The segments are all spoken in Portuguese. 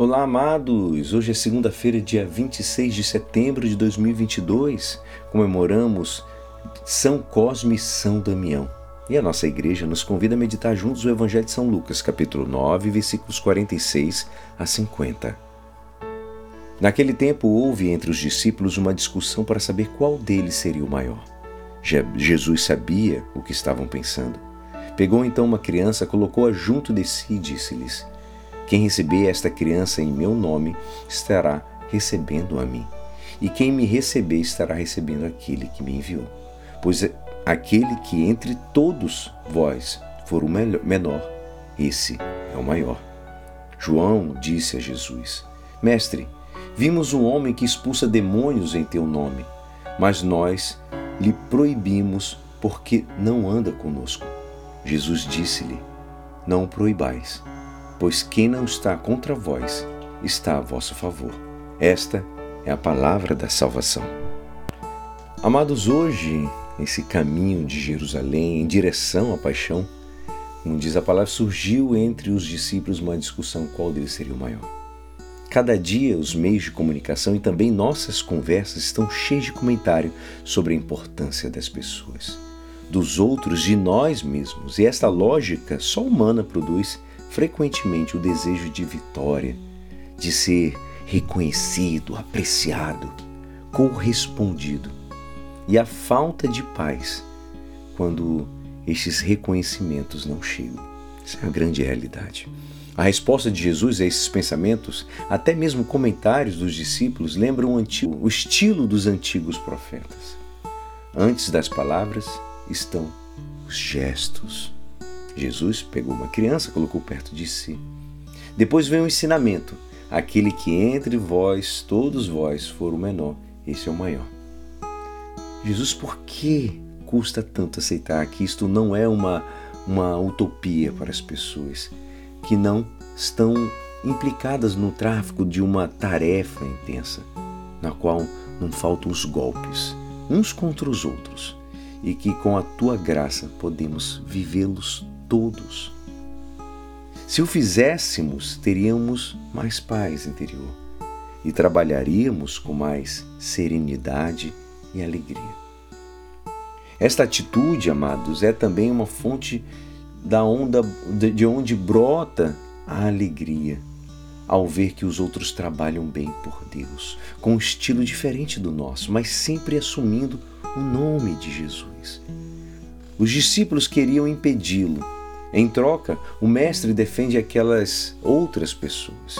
Olá, amados! Hoje é segunda-feira, dia 26 de setembro de 2022. Comemoramos São Cosme e São Damião. E a nossa igreja nos convida a meditar juntos o Evangelho de São Lucas, capítulo 9, versículos 46 a 50. Naquele tempo houve entre os discípulos uma discussão para saber qual deles seria o maior. Jesus sabia o que estavam pensando. Pegou então uma criança, colocou-a junto de si e disse-lhes: quem receber esta criança em meu nome estará recebendo a mim. E quem me receber estará recebendo aquele que me enviou. Pois aquele que entre todos vós for o menor, esse é o maior. João disse a Jesus: Mestre, vimos um homem que expulsa demônios em teu nome, mas nós lhe proibimos porque não anda conosco. Jesus disse-lhe: Não o proibais pois quem não está contra vós está a vosso favor. Esta é a palavra da salvação. Amados, hoje, esse caminho de Jerusalém em direção à paixão, como diz a palavra, surgiu entre os discípulos uma discussão qual deles seria o maior. Cada dia os meios de comunicação e também nossas conversas estão cheios de comentário sobre a importância das pessoas, dos outros, de nós mesmos. E esta lógica só humana produz frequentemente o desejo de vitória, de ser reconhecido, apreciado, correspondido e a falta de paz quando estes reconhecimentos não chegam. Essa é a grande realidade. A resposta de Jesus a esses pensamentos, até mesmo comentários dos discípulos, lembram o, antigo, o estilo dos antigos profetas. Antes das palavras estão os gestos. Jesus pegou uma criança, colocou perto de si. Depois vem o ensinamento: aquele que entre vós, todos vós, for o menor, esse é o maior. Jesus, por que custa tanto aceitar que isto não é uma, uma utopia para as pessoas que não estão implicadas no tráfico de uma tarefa intensa, na qual não faltam os golpes, uns contra os outros, e que com a tua graça podemos vivê-los todos. Se o fizéssemos, teríamos mais paz interior e trabalharíamos com mais serenidade e alegria. Esta atitude, amados, é também uma fonte da onda de onde brota a alegria ao ver que os outros trabalham bem por Deus, com um estilo diferente do nosso, mas sempre assumindo o nome de Jesus. Os discípulos queriam impedi-lo, em troca, o Mestre defende aquelas outras pessoas.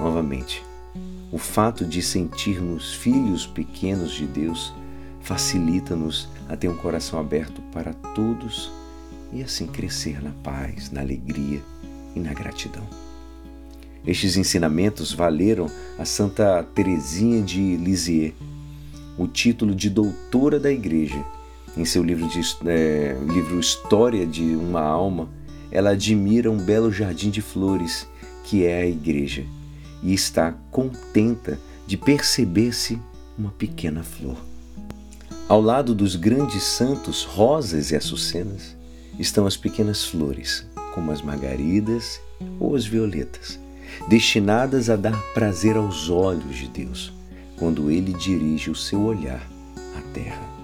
Novamente, o fato de sentirmos filhos pequenos de Deus facilita-nos a ter um coração aberto para todos e assim crescer na paz, na alegria e na gratidão. Estes ensinamentos valeram a Santa Teresinha de Lisieux o título de doutora da Igreja em seu livro, de, é, livro História de uma Alma, ela admira um belo jardim de flores que é a igreja e está contenta de perceber-se uma pequena flor. Ao lado dos grandes santos, rosas e açucenas, estão as pequenas flores, como as margaridas ou as violetas, destinadas a dar prazer aos olhos de Deus, quando Ele dirige o seu olhar à terra.